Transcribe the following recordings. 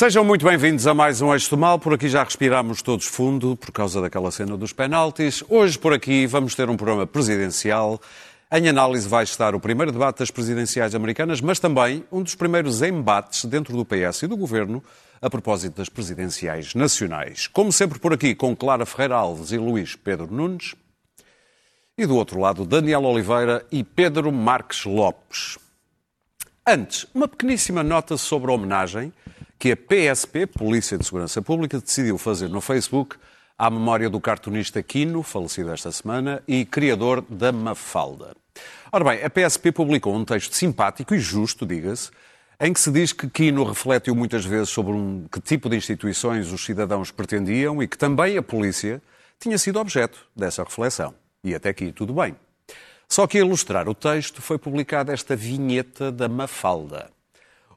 Sejam muito bem-vindos a mais um Eixo do Mal. Por aqui já respirámos todos fundo por causa daquela cena dos penaltis. Hoje, por aqui, vamos ter um programa presidencial. Em análise vai estar o primeiro debate das presidenciais americanas, mas também um dos primeiros embates dentro do PS e do Governo a propósito das presidenciais nacionais. Como sempre por aqui, com Clara Ferreira Alves e Luís Pedro Nunes. E do outro lado, Daniel Oliveira e Pedro Marques Lopes. Antes, uma pequeníssima nota sobre a homenagem que a PSP, Polícia de Segurança Pública, decidiu fazer no Facebook à memória do cartunista Quino, falecido esta semana, e criador da Mafalda. Ora bem, a PSP publicou um texto simpático e justo, diga-se, em que se diz que Quino refletiu muitas vezes sobre um, que tipo de instituições os cidadãos pretendiam e que também a polícia tinha sido objeto dessa reflexão. E até aqui tudo bem. Só que a ilustrar o texto foi publicada esta vinheta da Mafalda,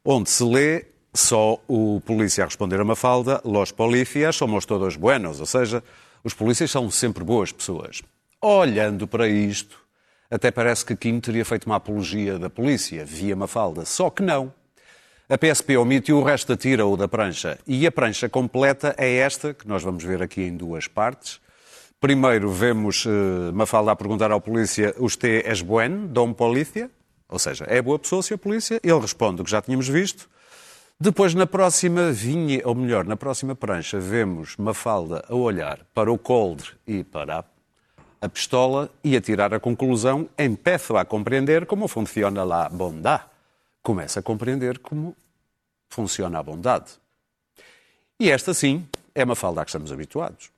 onde se lê só o polícia a responder a Mafalda, los policías somos todos buenos, ou seja, os polícias são sempre boas pessoas. Olhando para isto, até parece que Kim teria feito uma apologia da polícia via Mafalda, só que não. A PSP omitiu o resto da tira ou da prancha, e a prancha completa é esta, que nós vamos ver aqui em duas partes. Primeiro vemos uh, Mafalda a perguntar ao polícia, usted es buen, dom polícia? Ou seja, é boa pessoa, senhor polícia? Ele responde o que já tínhamos visto. Depois, na próxima vinha, ou melhor, na próxima prancha, vemos Mafalda a olhar para o coldre e para a pistola e a tirar a conclusão, empeço a compreender como funciona a bondade. Começa a compreender como funciona a bondade. E esta, sim, é Mafalda a que estamos habituados.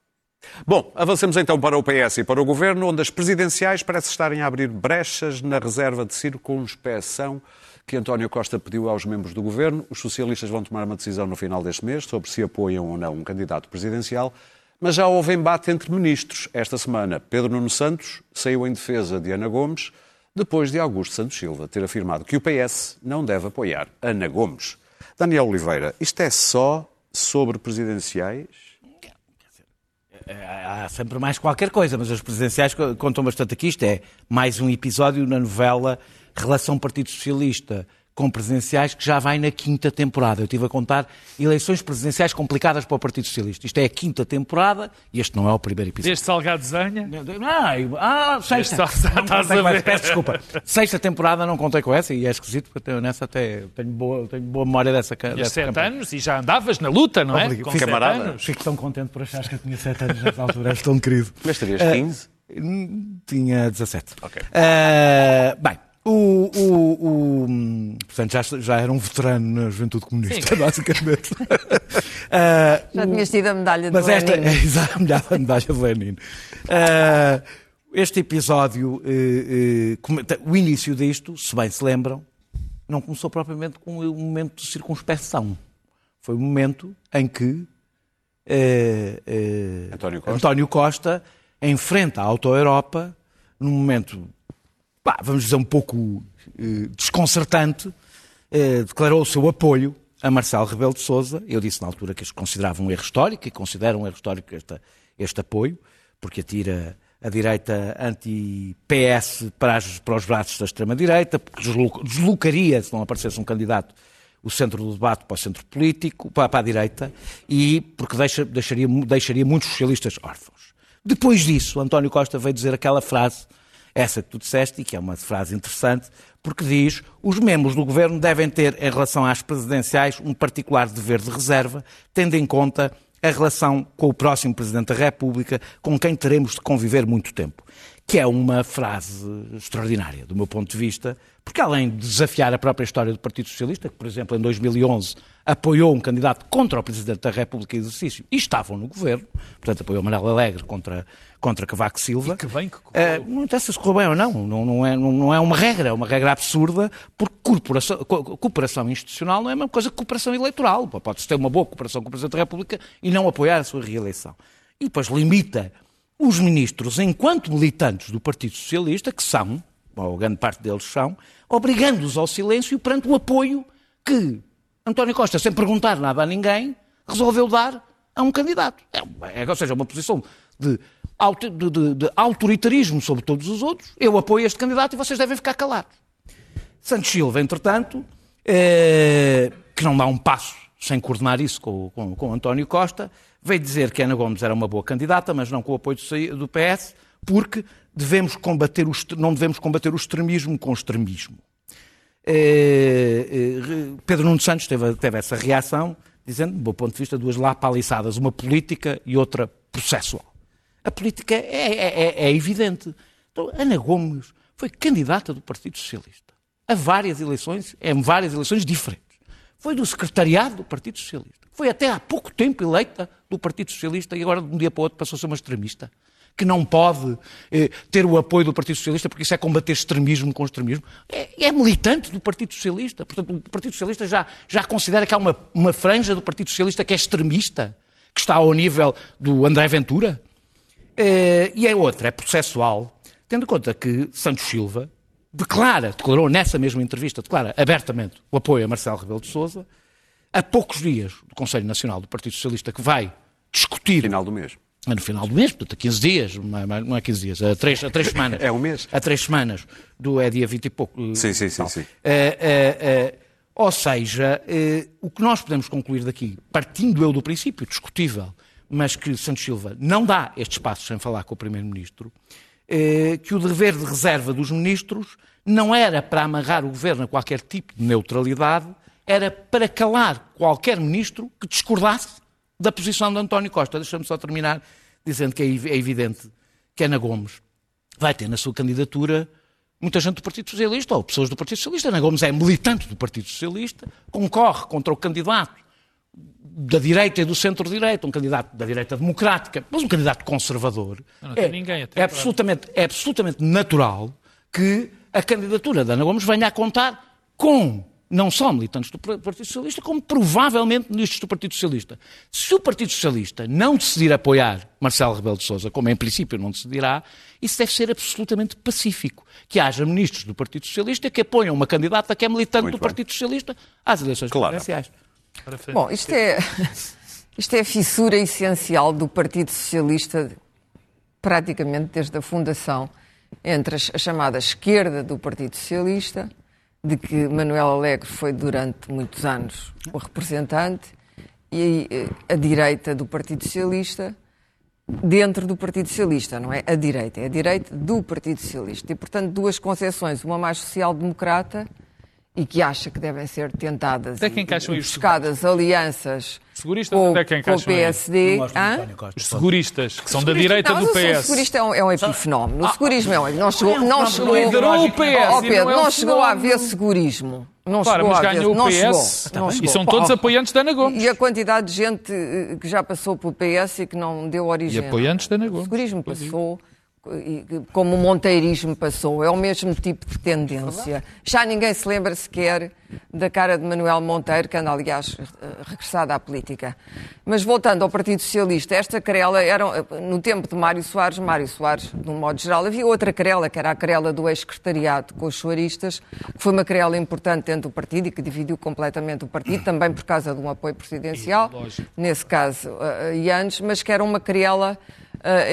Bom, avancemos então para o PS e para o Governo, onde as presidenciais parecem estarem a abrir brechas na reserva de circunspeção que António Costa pediu aos membros do Governo. Os socialistas vão tomar uma decisão no final deste mês sobre se apoiam ou não um candidato presidencial. Mas já houve embate entre ministros. Esta semana, Pedro Nuno Santos saiu em defesa de Ana Gomes, depois de Augusto Santos Silva ter afirmado que o PS não deve apoiar Ana Gomes. Daniel Oliveira, isto é só sobre presidenciais? Há sempre mais qualquer coisa, mas os presidenciais contam bastante aqui. Isto é mais um episódio na novela relação Partido Socialista com presidenciais que já vai na quinta temporada. Eu estive a contar eleições presidenciais complicadas para o Partido Socialista. Isto é a quinta temporada e este não é o primeiro episódio. Desde Salgado Zanha? Não, ah, sexta. Ver. Peço desculpa. Sexta temporada não contei com essa e é esquisito porque eu nessa até tenho boa, tenho boa memória dessa, Tinha dessa sete campanha. anos e já andavas na luta, não é? Obrigado. Com Fico sete camarada. anos. Fico tão contente por achares que eu tinha 7 anos nessa altura. És tão querido. Mas terias Eh, 15? Tinha 17. Ok. Eh, bem, o, o, o- portanto, já, já era um veterano na juventude comunista, basicamente. Eh, Já tinhas tido a medalha de mas esta Lenin. é exato, a medalha- a medalha de Lenin. Eh, este episódio, comenta- o início disto, se bem se lembram, não começou propriamente com um momento de circunspeção. Foi um momento em que eh, António Costa. António Costa enfrenta a Auto-Europa num momento, pá, vamos dizer, um pouco eh, desconcertante, eh, declarou o seu apoio a Marcelo Rebelo de Sousa. Eu disse na altura que eles consideravam um erro histórico e consideram um erro histórico este, apoio, porque atira a direita anti-PS para, para os braços da extrema-direita, deslocaria, se não aparecesse um candidato, o centro do debate para o centro político, para, para a direita, e porque deixa- deixaria, deixaria muitos socialistas órfãos. Depois disso, António Costa veio dizer aquela frase, essa que tu disseste, e que é uma frase interessante, porque diz os membros do governo devem ter, em relação às presidenciais, um particular dever de reserva, tendo em conta a relação com o próximo Presidente da República, com quem teremos de conviver muito tempo. Que é uma frase extraordinária, do meu ponto de vista, porque além de desafiar a própria história do Partido Socialista, que, por exemplo, em 2011 apoiou um candidato contra o Presidente da República em exercício e estavam no governo, portanto apoiou Manuel Alegre contra, contra Cavaco Silva. E que bem que correu. Eh, não interessa se correu bem ou não, não, não, é, não, é uma regra, é uma regra absurda, porque corporação, co- cooperação institucional não é a mesma coisa que cooperação eleitoral. Pode-se ter uma boa cooperação com o Presidente da República e não apoiar a sua reeleição. E depois limita os ministros, enquanto militantes do Partido Socialista, que são, ou grande parte deles são, obrigando-os ao silêncio perante o apoio que António Costa, sem perguntar nada a ninguém, resolveu dar a um candidato. É, é, ou seja, uma posição de, de- de- de autoritarismo sobre todos os outros. Eu apoio este candidato e vocês devem ficar calados. Santos Silva, entretanto, eh, que não dá um passo sem coordenar isso com, com, com António Costa, veio dizer que Ana Gomes era uma boa candidata, mas não com o apoio do PS, porque devemos combater o, não devemos combater o extremismo com o extremismo. Eh, eh, Pedro Nuno Santos teve, teve essa reação, dizendo, do meu ponto de vista, duas lapaliçadas, uma política e outra processual. A política é, é, é, é evidente. Então, Ana Gomes foi candidata do Partido Socialista a várias eleições, em várias eleições diferentes. Foi do secretariado do Partido Socialista. Foi até há pouco tempo eleita do Partido Socialista e agora, de um dia para o outro, passou a ser uma extremista que não pode eh, ter o apoio do Partido Socialista, porque isso é combater extremismo com extremismo. É, é, militante do Partido Socialista. Portanto, o Partido Socialista já, já considera que há uma, uma franja do Partido Socialista que é extremista, que está ao nível do André Ventura. Eh, e é outra, é processual, tendo em conta que Santos Silva declara, declarou nessa mesma entrevista, declara abertamente o apoio a Marcelo Rebelo de Sousa, a poucos dias do Conselho Nacional do Partido Socialista que vai discutir... Final do mês no final do mês, portanto, a 15 dias, não é 15 dias, a 3, a 3 semanas. é um mês. A 3 semanas, do, é dia 20 e pouco. Sim, sim, sim. sim. Uh, uh, uh, ou seja, o que nós podemos concluir daqui, partindo eu do princípio, discutível, mas que Santos Silva não dá este espaço sem falar com o Primeiro-Ministro, que o dever de reserva dos ministros não era para amarrar o governo a qualquer tipo de neutralidade, era para calar qualquer ministro que discordasse da posição de António Costa. Deixa-me só terminar dizendo que é, é evidente que Ana Gomes vai ter na sua candidatura muita gente do Partido Socialista ou pessoas do Partido Socialista. Ana Gomes é militante do Partido Socialista, concorre contra o candidato da direita e do centro-direita, um candidato da direita democrática, mas um candidato conservador. Não, não é, ninguém é, absolutamente, é absolutamente natural que a candidatura de Ana Gomes venha a contar com não só militantes do Partido Socialista, como provavelmente ministros do Partido Socialista. Se o Partido Socialista não decidir apoiar Marcelo Rebelo de Sousa, como em princípio não decidirá, isso deve ser absolutamente pacífico. Que haja ministros do Partido Socialista que apoiam uma candidata que é militante Muito do bem. Partido Socialista às eleições claro. presidenciais. Bom, isto é, isto é a fissura essencial do Partido Socialista praticamente desde a fundação entre a chamada esquerda do Partido Socialista de que Manuel Alegre foi durante muitos anos o representante e eh, a direita do Partido Socialista dentro do Partido Socialista, não é a direita, é a direita do Partido Socialista. E, portanto, duas concepções, uma mais social-democrata e que acha que devem ser tentadas Até quem e, buscadas alianças seguristas com, quem com o PSD. Os seguristas, que são da direita não, do PS. O segurista é um, é um epifenómeno. O segurismo é um Não chegou, não chegou, liderou o PS. Oh, Pedro, não, não chegou a haver segurismo. Não claro, chegou mas ganhou o PS não chegou, e são todos apoiantes da Ana Gomes. E a quantidade de gente eh, que já passou pelo PS e que não deu origem. E apoiantes da Ana Gomes. O segurismo passou como o monteirismo passou, é o mesmo tipo de tendência. Já ninguém se lembra sequer da cara de Manuel Monteiro, que anda, aliás, regressada à política. Mas voltando ao Partido Socialista, esta querela era, no tempo de Mário Soares, Mário Soares, de um modo geral, havia outra querela, que era a querela do ex-secretariado com os soaristas, que foi uma querela importante dentro do partido e que dividiu completamente o partido, também por causa de um apoio presidencial, nesse caso, e antes, mas que era uma querela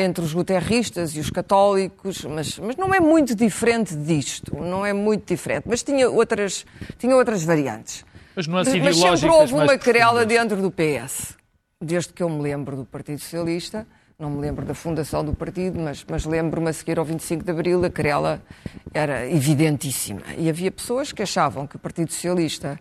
entre os guterristas e os católicos, mas, mas não é muito diferente disto, não é muito diferente, mas tinha outras, tinha outras variantes. Mas, é mas sempre houve uma querela dentro do PS, desde que eu me lembro do Partido Socialista, não me lembro da fundação do partido, mas, mas lembro-me a seguir ao 25 de Abril, a querela era evidentíssima. E havia pessoas que achavam que o Partido Socialista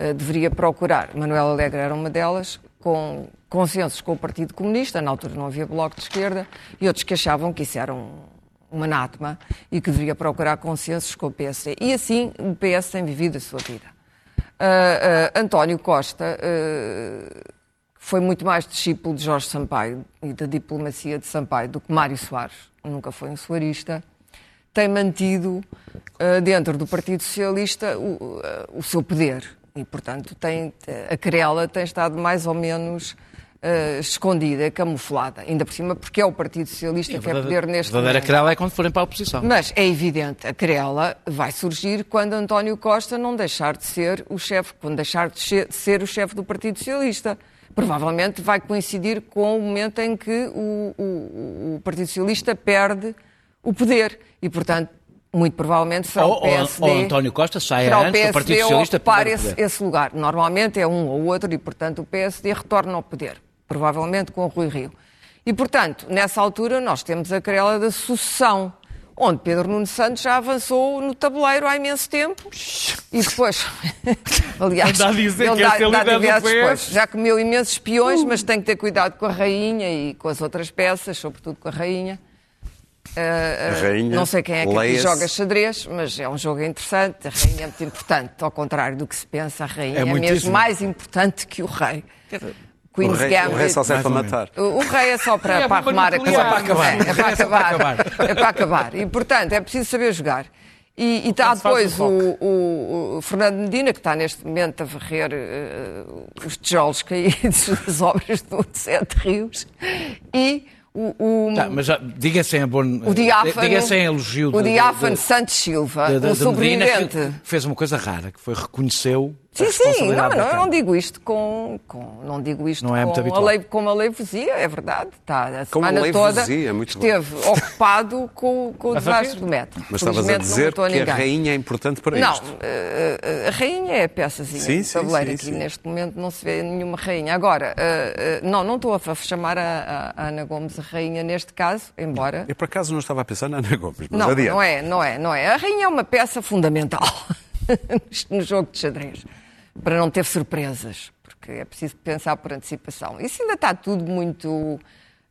uh, deveria procurar, Manuel Alegre era uma delas, com consensos com o Partido Comunista, na altura não havia bloco de esquerda, e outros que achavam que isso era um, um anátema e que deveria procurar consensos com o PSD. E assim o PS tem vivido a sua vida. Uh, uh, António Costa uh, foi muito mais discípulo de Jorge Sampaio e da diplomacia de Sampaio do que Mário Soares, nunca foi um soarista. Tem mantido dentro do Partido Socialista o, o seu poder e, portanto, tem, a querela tem estado mais ou menos Uh, escondida, camuflada, ainda por cima, porque é o Partido Socialista que é poder neste momento. A verdadeira querela é quando forem para a oposição. Mas é evidente, a querela vai surgir quando António Costa não deixar de ser o chefe, quando deixar de ser o chefe do Partido Socialista. Provavelmente vai coincidir com o momento em que o, o, o Partido Socialista perde o poder e, portanto, muito provavelmente será Ou, o PSD. ou António Costa sai antes do Partido PSD Socialista ocupar esse, esse lugar. Normalmente é um ou outro e, portanto, o PSD retorna ao poder. Provavelmente com o Rui Rio. E, portanto, nessa altura nós temos a querela da sucessão, onde Pedro Nuno Santos já avançou no tabuleiro há imenso tempo. E depois, aliás, Anda a dizer ele que dá, dá diversos, PS. pois, já comeu imensos espiões, mas tem que ter cuidado com a rainha e com as outras peças, sobretudo com a rainha. Uh, uh, rainha, não sei quem é que joga xadrez, mas é um jogo interessante. A rainha é muito importante, ao contrário do que se pensa, a rainha É é, mesmo mais importante que o rei. O Queen's rei, Gambit. o rei só serve para matar. O, o rei é só para, É, para arrumar a casa. É para acabar. É, é para É acabar. É para acabar. E, portanto, é preciso saber jogar. E, e está depois o o, o- o Fernando Medina, que está neste momento a varrer eh, os tijolos caídos das obras do Sete Rios, e o, o, Tá, mas já, diga sem a bom, o diáfano, diga sem elogio o de- diáfano de- Santos Silva, de- de- um sobrevivente. fez uma coisa rara, que foi reconheceu Sim, sim, não, não, eu não digo isto com, com não digo isto Não é muito com, a habitual. lei, com uma leivosia, é verdade. Está a Com uma semana toda leivosia, muito bom. esteve ocupado com, com o A desastre do metro. Mas estavas a não dizer que a rainha é importante para Não, isto. eh, eh, a rainha é a peçazinha Sim, do sim, tabuleiro. sim, Aqui sim. neste momento não se vê nenhuma rainha. Agora, eh, não, não estou a chamar a, a Ana Gomes a rainha neste caso, embora. Eu por acaso não estava a pensar na Ana Gomes, mas Não, adiante. não é, não é, não é. A rainha é uma peça fundamental no jogo de xadrez, para não ter surpresas, porque é preciso pensar por antecipação. Isso ainda está tudo muito.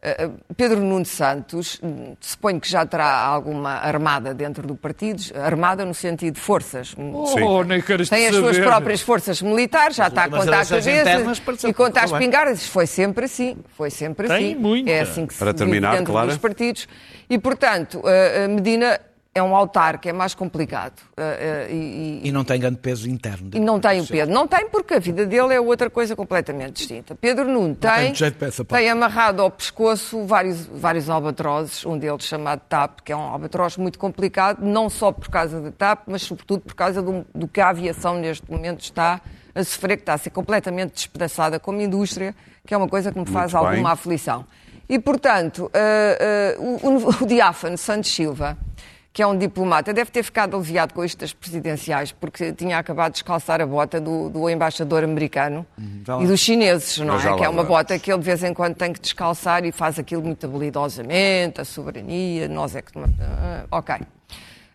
eh, Pedro Nuno Santos, hum, suponho que já terá alguma armada dentro do partido, armada no sentido de forças. Oh, nem queres Tem as suas saber. próprias forças militares, já está a últimas contar eleições internas e correu bem. espingardas. Foi sempre assim. Foi sempre Tem assim. muita. É assim que se Para vive terminar, dentro Clara. dos partidos. E, portanto, a a Medina é um altar que é mais complicado. eh, eh, e- e- não tem grande peso interno. e não tem o Pedro. Não tem porque a vida dele é outra coisa completamente distinta. Pedro Nuno tem, tem parte. tem amarrado ao pescoço vários, vários albatrozes, um deles chamado TAP, que é um albatroz muito complicado, não só por causa da TAP, mas sobretudo por causa do, do que a aviação neste momento está a sofrer, que está a ser completamente despedaçada como indústria, que é uma coisa que me faz Muito bem. alguma aflição. E, portanto, eh, o, o- o diáfano Santos Silva, que é um diplomata, deve ter ficado aliviado com isto das presidenciais, porque tinha acabado de descalçar a bota do, do embaixador americano já lá. e dos chineses, não é? Que é uma bota que ele de vez em quando tem que descalçar e faz aquilo muito habilidosamente, a soberania, nós é que... Ah, ok.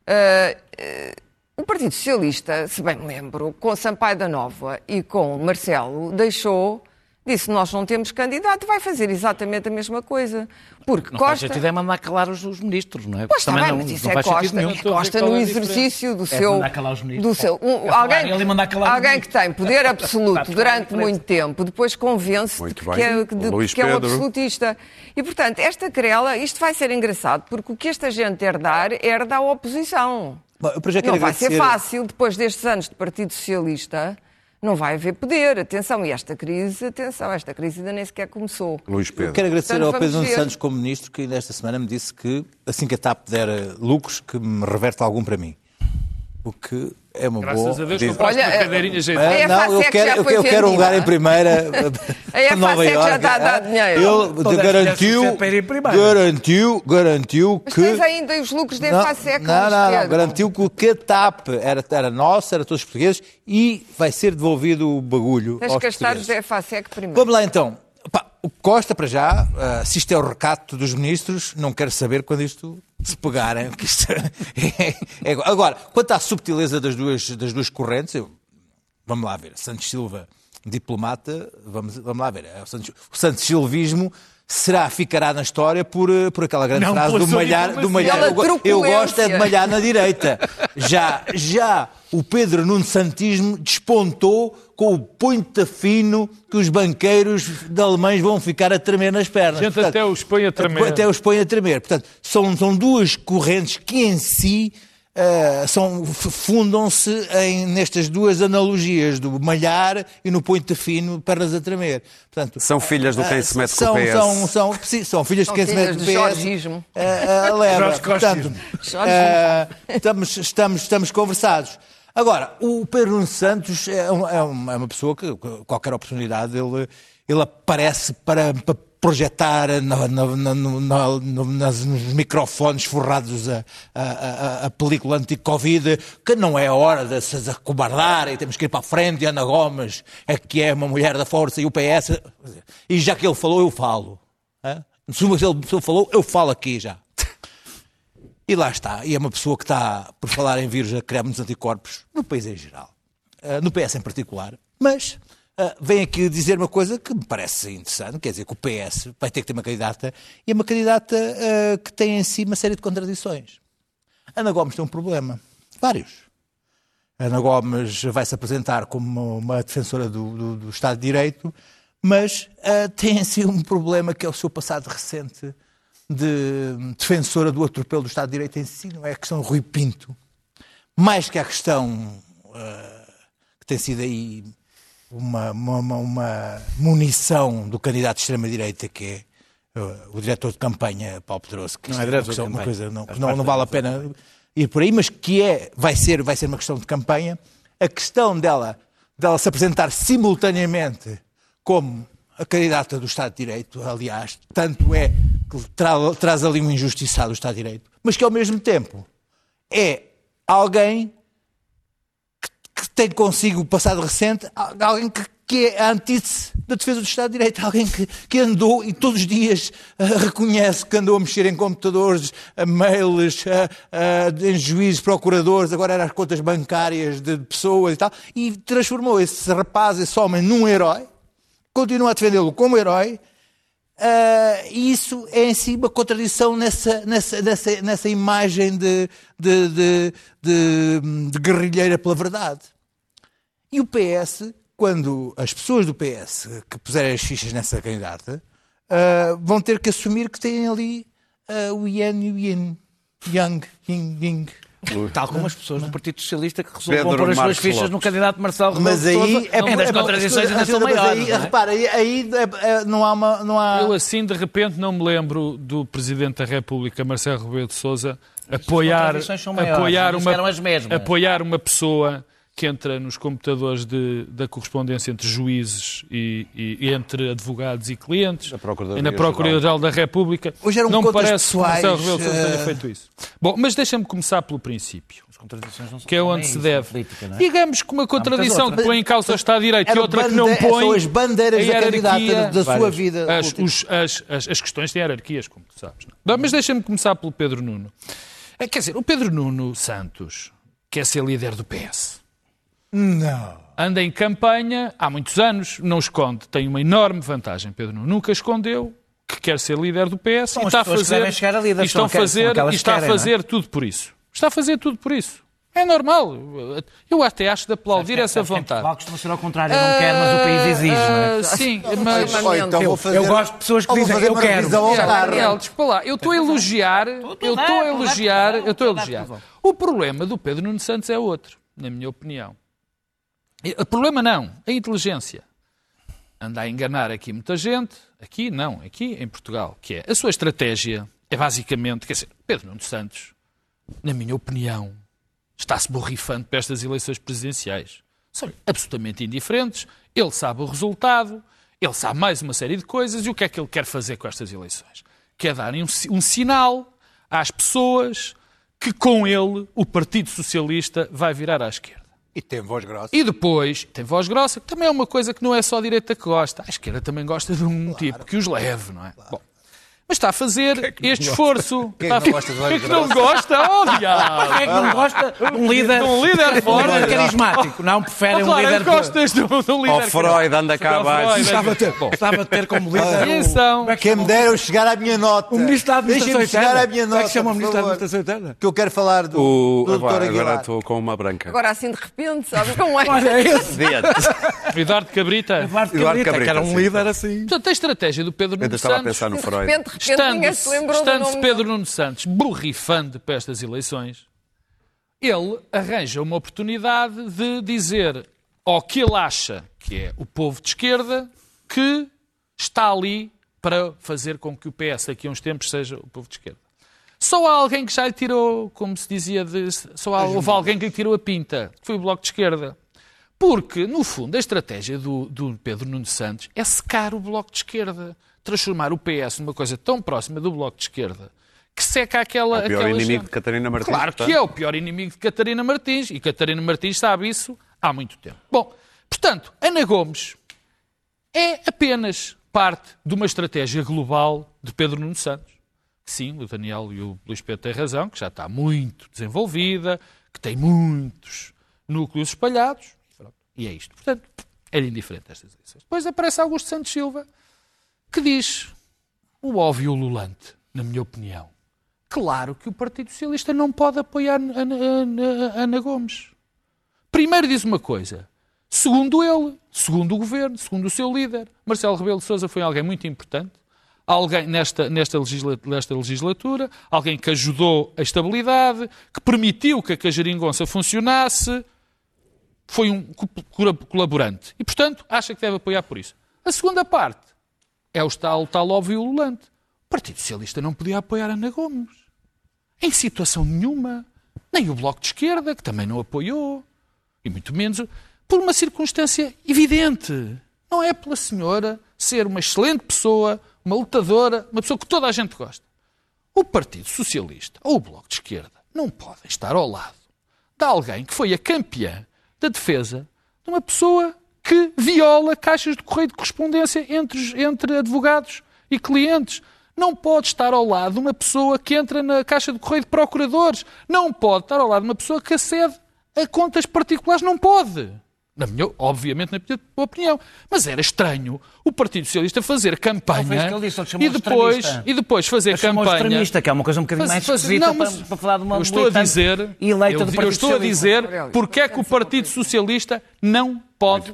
Ah, eh, o Partido Socialista, se bem me lembro, com Sampaio da Nova e com Marcelo, deixou, disse, nós não temos candidato, vai fazer exatamente a mesma coisa. Porque Não faz Costa... sentido é mandar calar os, os ministros, não é? Pois está Também bem, não, mas isso não é faz Costa, é Costa no é exercício do É seu... mandar calar os ministros. Do seu um- É alguém, ele mandar calar os alguém que tem poder absoluto durante muito tempo, depois convence de Muito que, é, de- que é um absolutista. E, portanto, esta querela, isto vai ser engraçado, porque o que esta gente herdar, herda a oposição. Bom, Não vai ser fácil, depois destes anos de Partido Socialista, não vai haver poder. Atenção, e esta crise, atenção, esta crise ainda nem sequer começou. Luís Eu Pedro. quero agradecer Portanto, ao Pedro ver. Santos como ministro que ainda esta semana me disse que assim que a TAP der lucros que me reverte algum para mim. O que é uma Graças boa... a Deus diz- compraste Olha, uma eh, cadeirinha Ah, ajeitada. A não, eu quero, já eu, foi eu quero um lugar em primeira A EFASEC Nova já Iorque. está a dar dinheiro. Ele garantiu, garantiu, garantiu Mas que... tens ainda os lucros da EFASEC, não, não, não, garantiu que o que a TAP era, era nossa, era todos os portugueses e vai ser devolvido o bagulho Tens aos portugueses. da EFASEC primeiro. Vamos lá então. Pá, o Costa, para já, ah, se isto é o recato dos ministros, não quero saber quando isto se pegarem. porque isto é- é- Agora, quanto à subtileza das duas, das duas correntes, eu- vamos lá ver. Santos Silva, diplomata, vamos, vamos lá ver. É O Santos, o Santos Silvismo será, ficará na história por, eh, por aquela grande Não frase do malhar. Do malhar. Eu, eu gosto é de malhar na direita. Já, já o Pedro Nuno Santismo despontou com o ponta fino que os banqueiros de alemães vão ficar a tremer nas pernas. Gente até os põe a tremer. Até os põe a tremer. Portanto, são, são duas correntes que em si eh, são, fundam-se em- nestas duas analogias, do malhar e no ponta fino, pernas a tremer. Portanto, São filhas do quem se mete com são, o PS. São, são, sim, são filhas São de quem se mete com o PS. jorgismo. eh, eh, leva. Jorge. Portanto, Jorge. eh, estamos, estamos, estamos conversados. Agora, o Pedro Nuno Santos é, um- é uma, é uma pessoa que, qualquer oportunidade, ele, ele aparece para, para projetar no- no- nas- nos microfones forrados a, a, a- película anti-Covid, que não é hora de se acobardar e temos que ir para a frente e Ana Gomes é que é uma mulher da força e o PS. E já que ele falou, eu falo. Se ele falou, eu falo aqui já. E lá está. E é uma pessoa que está, por falar em vírus, a criar muitos anticorpos no país em geral. No PS em particular. Mas uh, vem aqui dizer uma coisa que me parece interessante, quer dizer que o PS vai ter que ter uma candidata e é uma candidata uh, que tem em si uma série de contradições. Ana Gomes tem um problema. Vários. Ana Gomes vai se apresentar como uma defensora do, do- do Estado de Direito, mas ah, tem em si um problema que é o seu passado recente de defensora do atropelo do Estado de Direito em si, não é a questão Rui Pinto. Mais que a questão ah, que tem sido aí uma, uma, uma- uma munição do candidato de extrema-direita, que é ah, o diretor de campanha, Paulo Pedroso, que Não é uma, diretor uma campanha. coisa não, não, não vale a pena ir por aí, mas que é, vai ser, vai ser uma questão de campanha, a questão dela, dela se apresentar simultaneamente como a candidata do Estado de Direito, aliás, tanto é que tra- traz ali um injustiçado do Estado de Direito, mas que ao mesmo tempo é alguém que, tem consigo o passado recente, al- alguém que, que é a antítese da defesa do Estado de Direito, alguém que, que andou e todos os dias ah, reconhece que andou a mexer em computadores, a mails, em juízes, procuradores, agora eram as contas bancárias de pessoas e tal, e transformou esse rapaz, esse homem, num herói, continua a defendê-lo como herói, ah, e isso é em si uma contradição nessa, nessa, nessa, nessa imagem de, de, de, de- de guerrilheira pela verdade. E o PS, quando as pessoas do PS que puserem as fichas nessa candidata, ah, vão ter que assumir que têm ali ah, o Yen e o Yin. Yang, Yin, Ying. Tal como as pessoas do Partido Socialista que resolvam pôr as suas fichas Lopes. no candidato Marcelo Rebelo Mas aí é ainda as é- contradições ainda são mas maiores. aí, é? repara, aí, aí, é- é- não há uma. Não há... Eu assim, de repente, não me lembro do Presidente da República, Marcelo Rebelo de Sousa, apoiar, maiores, apoiar, uma, eram as mesmas. apoiar uma pessoa que entra nos computadores de- da correspondência entre juízes e, e- e entre advogados e clientes Da Procuradoria e na Procuradoria-Geral da República. Hoje eram não me parece que Marcelo pessoais, Rebelo tenha eh, feito isso. Bom, mas deixa-me começar pelo princípio. As contradições não são Que é onde se é deve. política, é? Digamos que uma contradição que põe em causa o Estado de Direito e outra que não põe. são as bandeiras da candidata da sua Várias. vida. as, os- as- as- as questões têm hierarquias, como tu sabes. não é? Mas deixa-me começar pelo Pedro Nuno. É, Quer dizer, o Pedro Nuno Santos quer ser líder do PS. Não. Anda em campanha há muitos anos, não esconde. Tem uma enorme vantagem. Pedro Nuno nunca escondeu que quer ser líder do PS São e está a que fazer, chegar a líder, e estão fazer, e está que a querem, fazer tudo por isso. Está a fazer tudo por isso. É normal. Eu até acho de aplaudir essa Sabes que em vontade. Portugal costuma ser ao contrário, eu não quero, mas o país exige, não é? Ah, Sim, mas... Então Eu- vou fazer, eu gosto de pessoas que dizem, eu quero. Daniel, desculpa lá, eu estou a elogiar, eu estou a elogiar, eu estou a elogiar. O problema do Pedro Nuno Santos é outro, na minha opinião. O problema não, a inteligência. Anda a enganar aqui muita gente, aqui não, aqui em Portugal, que é a sua estratégia é basicamente, quer dizer, Pedro Nuno Santos, na minha opinião, está-se borrifando para estas eleições presidenciais. São absolutamente indiferentes, ele sabe o resultado, ele sabe mais uma série de coisas e o que é que ele quer fazer com estas eleições? Quer dar um, um sinal às pessoas que com ele o Partido Socialista vai virar à esquerda. E tem voz grossa. E depois tem voz grossa, que também é uma coisa que não é só a direita que gosta. A esquerda também gosta de um tipo que os leve, não é? Bom, mas está a fazer este esforço. Quem é Está que a- não gosta de Quem é que não gosta? Oh, diabo! Quem é que não gosta de um líder, De um líder um forte. líder carismático? Não, prefere Oh, um claro, líder... gostas de um, de um líder Oh, Freud, anda cá Oh, abaixo. Gostava de ter, Bom, gostava de ter como líder... atenção. É que Quem me dera eu chegar à minha nota. O ministro da Administração Deixem-me chegar Interna. à minha Como é nota, que chama o ministro da. Administração Interna? Que eu quero falar do, O, do Dr. agora Aguilar. agora estou com uma branca. Agora assim de repente, sabes como é? Olha, esse Diante. Eduardo Cabrita. Eduardo Eduardo Cabrita, que era um líder assim... Portanto, a estratégia do Pedro Nuno Ainda estava a pensar no Freud. Repente, de repente ninguém se Estando-se lembrou do estando-se nome. Pedro Nuno Santos borrifando para estas eleições, ele arranja uma oportunidade de dizer ao que ele acha que é o povo de esquerda que está ali para fazer com que o PS daqui a uns tempos seja o povo de esquerda. Só há alguém que já lhe tirou, como se dizia, de, só há, houve alguém que lhe tirou a pinta, que foi o Bloco de Esquerda. Porque, no fundo, a estratégia do, do Pedro Nuno Santos é secar o Bloco de Esquerda. Transformar o PS numa coisa tão próxima do Bloco de Esquerda que seca aquela. É o pior aquela inimigo gente. de Catarina Martins. Claro que portanto. é o pior inimigo de Catarina Martins. E Catarina Martins sabe isso há muito tempo. Bom, portanto, Ana Gomes é apenas parte de uma estratégia global de Pedro Nuno Santos. Sim, o Daniel e o Luís Pedro têm razão, que já está muito desenvolvida, que tem muitos núcleos espalhados. Pronto, E é isto. Portanto, é-lhe indiferente estas eleições. Depois aparece Augusto Santos Silva, que diz o óbvio ululante, na minha opinião. Claro que o Partido Socialista não pode apoiar Ana, Ana- Gomes. Primeiro diz uma coisa. Segundo ele, segundo o governo, segundo o seu líder, Marcelo Rebelo de Sousa foi alguém muito importante, alguém nesta, nesta, legisla- nesta legislatura, alguém que ajudou a estabilidade, que permitiu que a Cajaringonça funcionasse, foi um colaborante. E, portanto, acha que deve apoiar por isso. A segunda parte é o tal, tal óbvio ululante. O Partido Socialista não podia apoiar Ana Gomes. Em situação nenhuma. Nem o Bloco de Esquerda, que também não apoiou. E muito menos por uma circunstância evidente. Não é pela senhora ser uma excelente pessoa, uma lutadora, uma pessoa que toda a gente gosta. O Partido Socialista ou o Bloco de Esquerda não podem estar ao lado de alguém que foi a campeã da defesa de uma pessoa que viola caixas de correio de correspondência entre, entre advogados e clientes. Não pode estar ao lado de uma pessoa que entra na caixa de correio de procuradores. Não pode estar ao lado de uma pessoa que acede a contas particulares. Não pode. Na minha, obviamente, na minha opinião. Mas era estranho o Partido Socialista fazer campanha isso que ele disse, e, depois, e depois fazer campanha. extremista, que é uma coisa um bocadinho Faz- mais faz- esquisita não, mas para, para falar de uma eu estou a dizer, eleita eu, do eu Partido estou a Socialista. dizer porque é que o Partido Socialista não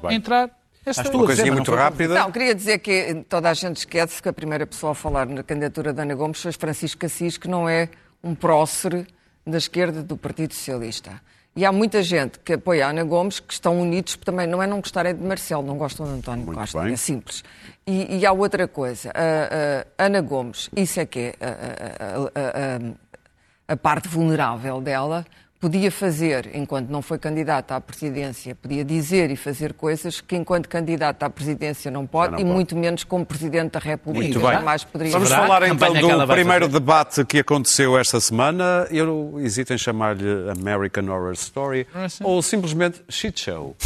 pode entrar nesta Estás tu Uma a coisinha muito rápida. Não, queria dizer que toda a gente esquece que a primeira pessoa a falar na candidatura de Ana Gomes foi Francisco Assis, que não é um prócer da esquerda do Partido Socialista. E há muita gente que apoia a Ana Gomes que estão unidos, porque também não é não gostarem de Marcelo, não gostam de António Muito Costa, bem. é simples. E, e há outra coisa, a, a Ana Gomes, isso é que é a- a- a- a- a parte vulnerável dela, podia fazer, enquanto não foi candidata à presidência, podia dizer e fazer coisas que enquanto candidata à presidência não pode, não e pode. muito menos como Presidente da República, Muito bem. jamais poderia. Vamos falar então do primeiro fazer. debate que aconteceu esta semana. Eu hesito em chamar-lhe American Horror Story sim. ou simplesmente shit show.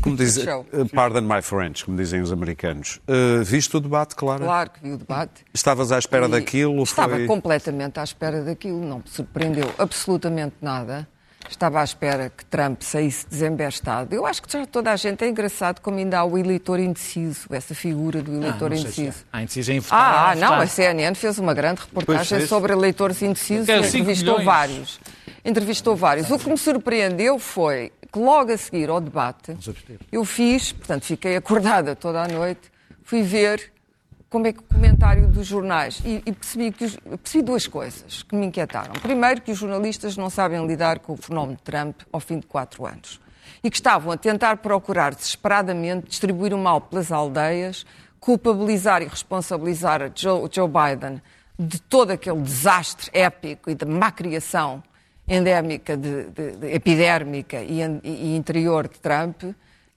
Como diz, eh, pardon my French, como dizem os americanos. Eh, viste o debate, claro? Claro que vi o debate. Estavas à espera E daquilo? Estava foi... completamente à espera daquilo, não me surpreendeu absolutamente nada. Estava à espera que Trump saísse desembestado. Eu acho que já toda a gente é engraçado como ainda há o eleitor indeciso, essa figura do eleitor não sei se é. indeciso. Há indeciso em votar. Ah, não, votar. a CNN fez uma grande reportagem sobre eleitores indecisos e entrevistou milhões. vários. Entrevistou vários. O que me surpreendeu foi que logo a seguir ao debate, eu fiz, portanto, fiquei acordada toda a noite, fui ver como é que o comentário dos jornais e, e percebi, que os- percebi duas coisas que me inquietaram. Primeiro, que os jornalistas não sabem lidar com o fenómeno de Trump ao fim de quatro anos e que estavam a tentar procurar desesperadamente distribuir o mal pelas aldeias, culpabilizar e responsabilizar Joe, Joe Biden de todo aquele desastre épico e de má criação endémica, de, de- de- epidérmica e, e interior de Trump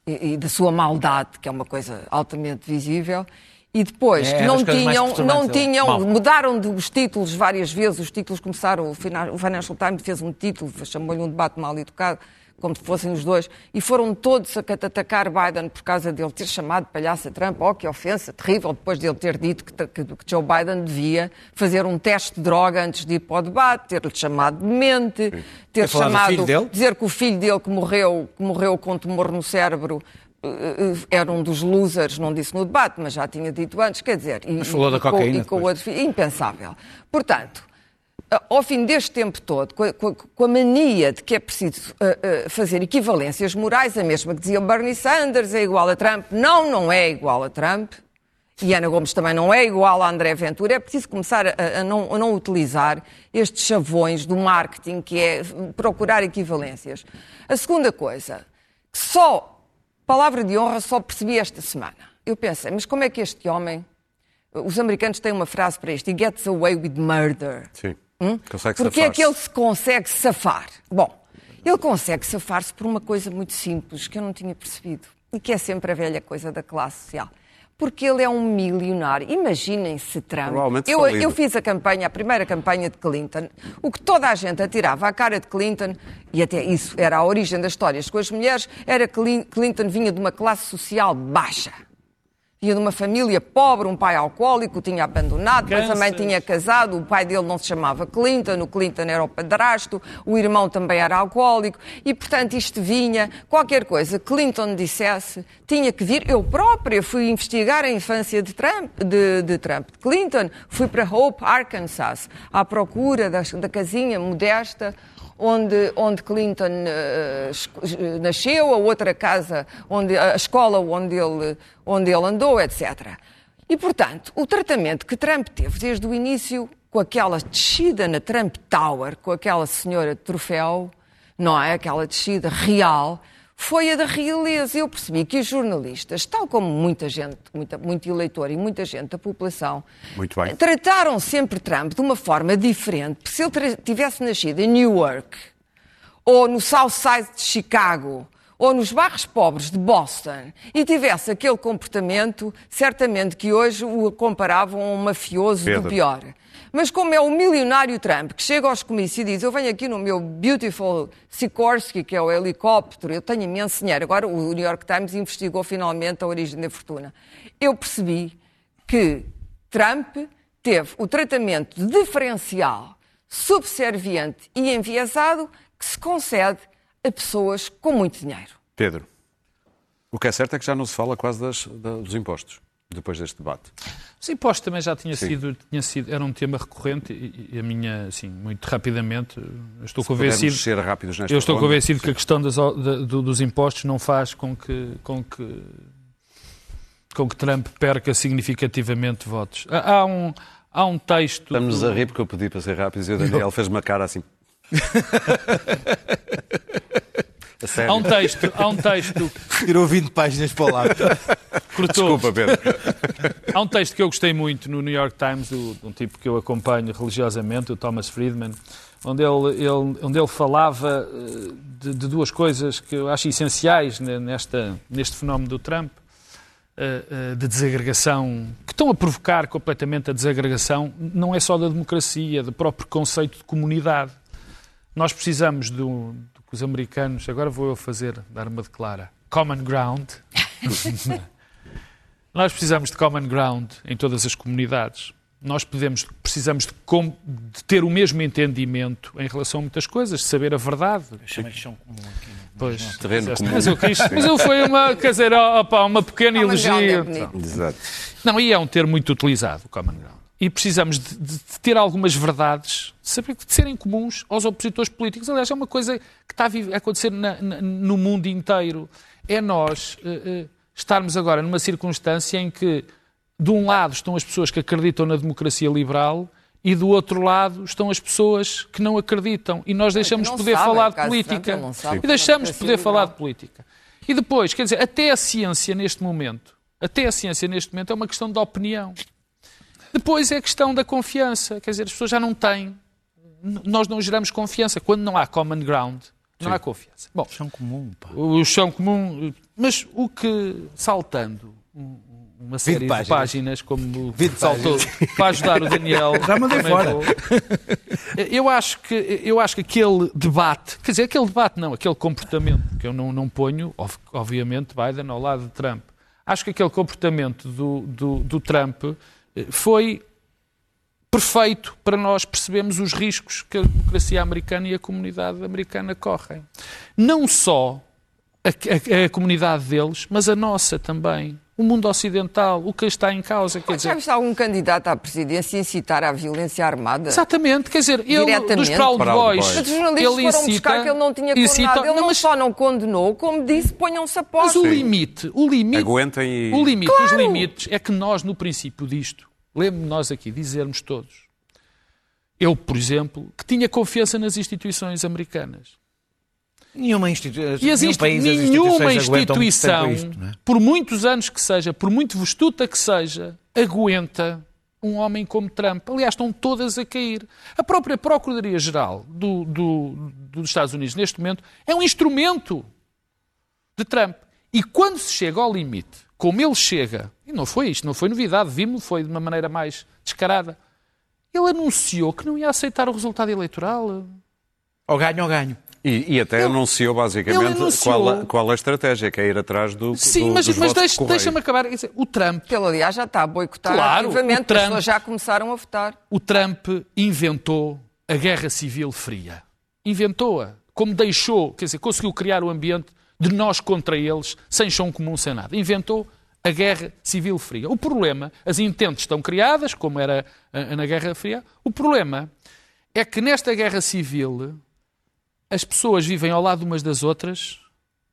e, e da sua maldade, que é uma coisa altamente visível. E depois, É, que é não tinham, não dele. tinham, Mal. mudaram de- os títulos várias vezes, os títulos começaram, o Financial Times fez um título, chamou-lhe um debate mal educado, como se fossem os dois, e foram todos a atacar Biden por causa dele ter chamado de palhaço a Trump, oh que ofensa terrível, depois de ele ter dito que, que- que Joe Biden devia fazer um teste de droga antes de ir para o debate, ter-lhe chamado de mente, ter chamado, filho dele? dizer que o filho dele que morreu, que morreu com tumor no cérebro eh, eh, era um dos losers, não disse no debate, mas já tinha dito antes, quer dizer, e, Mas falou e da com- cocaína e com o depois. outro filho, impensável. Portanto, ao fim deste tempo todo, com a, com a- mania de que é preciso eh, eh, fazer equivalências morais, a mesma que dizia Bernie Sanders é igual a Trump, não, não é igual a Trump, e Ana Gomes também não é igual a André Ventura, é preciso começar a, a não, a não utilizar estes chavões do marketing, que é procurar equivalências. A segunda coisa, que só, palavra de honra, só percebi esta semana. Eu pensei, mas como é que este homem, os americanos têm uma frase para isto, he gets away with murder. Sim. Hum? Porque é que ele se consegue safar? Bom, Ele consegue safar-se por uma coisa muito simples que eu não tinha percebido e que é sempre a velha coisa da classe social. Porque ele é um milionário. Imaginem se Trump. Eu, eu fiz a campanha, a primeira campanha de Clinton. O que toda a gente atirava à cara de Clinton, e até isso era a origem das histórias com as mulheres, era que Clin- Clinton vinha de uma classe social baixa. Vinha de uma família pobre, um pai alcoólico, tinha abandonado, depois também tinha casado, o pai dele não se chamava Clinton, o Clinton era o padrasto, o irmão também era alcoólico, e portanto isto vinha, qualquer coisa que Clinton dissesse, tinha que vir. Eu própria fui investigar a infância de Trump, de, de Trump, Clinton, fui para Hope, Arkansas, à procura das- da casinha modesta onde, onde Clinton eh, nasceu, a outra casa, onde, a escola onde ele, onde ele andou, etc. E, portanto, o tratamento que Trump teve desde o início, com aquela descida na Trump Tower, com aquela senhora de troféu, não é? Aquela descida real, foi a da realeza. Eu percebi que os jornalistas, tal como muita gente, muita, muito eleitor e muita gente da população, trataram sempre Trump de uma forma diferente. Porque se ele tivesse nascido em Newark, ou no South Side de Chicago, ou nos bairros pobres de Boston, e tivesse aquele comportamento, certamente que hoje o comparavam a um mafioso Pedro. do pior. Mas como é o milionário Trump que chega aos comícios e diz eu venho aqui no meu beautiful Sikorsky, que é o helicóptero, eu tenho imenso dinheiro. Agora o New York Times investigou finalmente a origem da fortuna. Eu percebi que Trump teve o tratamento diferencial, subserviente e enviesado que se concede a pessoas com muito dinheiro. Pedro, o que é certo é que já não se fala quase das- da- dos impostos, depois deste debate. Os impostos também já tinha Sim. sido, tinha sido, era um tema recorrente e, e a minha, assim, muito rapidamente, estou Pudermos convencido, ser rápidos nesta eu estou ronda. convencido que a questão das, da- do- dos impostos não faz com que, com que, com que Trump perca significativamente votos. Há, há um, há um texto... Estamos a rir porque eu pedi para ser rápidos e o Daniel fez uma cara assim. a sério. Há um texto, há um texto Tirou 20 páginas para o lado. cortou. Desculpa, Pedro. Há um texto que eu gostei muito no New York Times, do- de um tipo que eu acompanho religiosamente, o Thomas Friedman, onde ele, ele- onde ele falava eh, de, de duas coisas que eu acho essenciais ne- nesta, neste fenómeno do Trump, eh, eh, de desagregação, que estão a provocar completamente a desagregação, não é só da democracia, do próprio conceito de comunidade. Nós precisamos do que os americanos, agora vou eu fazer, dar uma declara, common ground. Nós precisamos de common ground em todas as comunidades. Nós podemos, precisamos de, com- de ter o mesmo entendimento em relação a muitas coisas, de saber a verdade. De chão comum aqui. Pois, Terreno mas, comum. mas eu quis, mas eu foi uma, quer dizer, opa, uma pequena Common ground é. Exato. Não, e é um termo muito utilizado, common ground. E precisamos de, de- de ter algumas verdades, de saber de serem comuns aos opositores políticos. Aliás, é uma coisa que está a acontecer na- na- no mundo inteiro. É nós eh, eh, estarmos agora numa circunstância em que, de um lado, estão as pessoas que acreditam na democracia liberal e do outro lado estão as pessoas que não acreditam. E nós deixamos de não poder sabem, falar de política. Sabe E que deixamos de poder falar liberal. de política. E depois, quer dizer, até a ciência neste momento, até a ciência neste momento é uma questão de opinião. Depois é a questão da confiança. Quer dizer, as pessoas já não têm. Nós não geramos confiança. Quando não há common ground, não há confiança. Bom, Chão comum, pá. o chão comum. Mas o que, saltando um- uma série de páginas. páginas, como 20 saltou, para ajudar o Daniel. Já mandei fora. vou. Eu acho, que, eu acho que aquele debate, quer dizer, aquele debate não, aquele comportamento, que eu não, não ponho, obviamente, Biden ao lado de Trump. Acho que aquele comportamento do, do, do Trump foi perfeito para nós percebermos os riscos que a democracia americana e a comunidade americana correm. Não só a, a- a comunidade deles, mas a nossa também. O mundo ocidental, o que está em causa. Quer Já dizer, viste algum candidato à presidência incitar à violência armada? Exatamente, quer dizer, ele dos. Proud Proud Boys, Boys. Mas os jornalistas ele foram incita, buscar que ele não tinha incita- condenado. Ele não, mas, só não condenou, como disse, ponham-se a mas posto. o limite, o limite, Aguentem e. o limite dos limites é que nós, no princípio disto, lembro-me nós aqui dizermos todos, eu, por exemplo, que tinha confiança nas instituições americanas. Nenhuma instituição. E as nenhum país, nenhuma muito instituição, isto, é? por muitos anos que seja, por muito vestuta que seja, aguenta um homem como Trump. Aliás, estão todas a cair. A própria Procuradoria-Geral do, do, dos Estados Unidos, neste momento, é um instrumento de Trump. E quando se chega ao limite, como ele chega, e não foi isto, não foi novidade, vimos, foi de uma maneira mais descarada, ele anunciou que não ia aceitar o resultado eleitoral. Ou ganho ou ganho. E, e até Ele- anunciou basicamente anunciou- Qual, a, qual a estratégia, que é ir atrás do. Sim, do, mas, dos mas votos de deixa- deixa-me acabar. Dizer, O Trump Ele, aliás, já está a boicotar Claro, ativamente, o Trump- as pessoas já começaram a votar. o Trump inventou a guerra civil fria. Inventou-a. Como deixou, quer dizer, conseguiu criar o ambiente de nós contra eles, sem chão comum, sem nada. Inventou a guerra civil fria. O problema, as intentes estão criadas, como era ah, na Guerra Fria. O problema é que nesta guerra civil as pessoas vivem ao lado umas das outras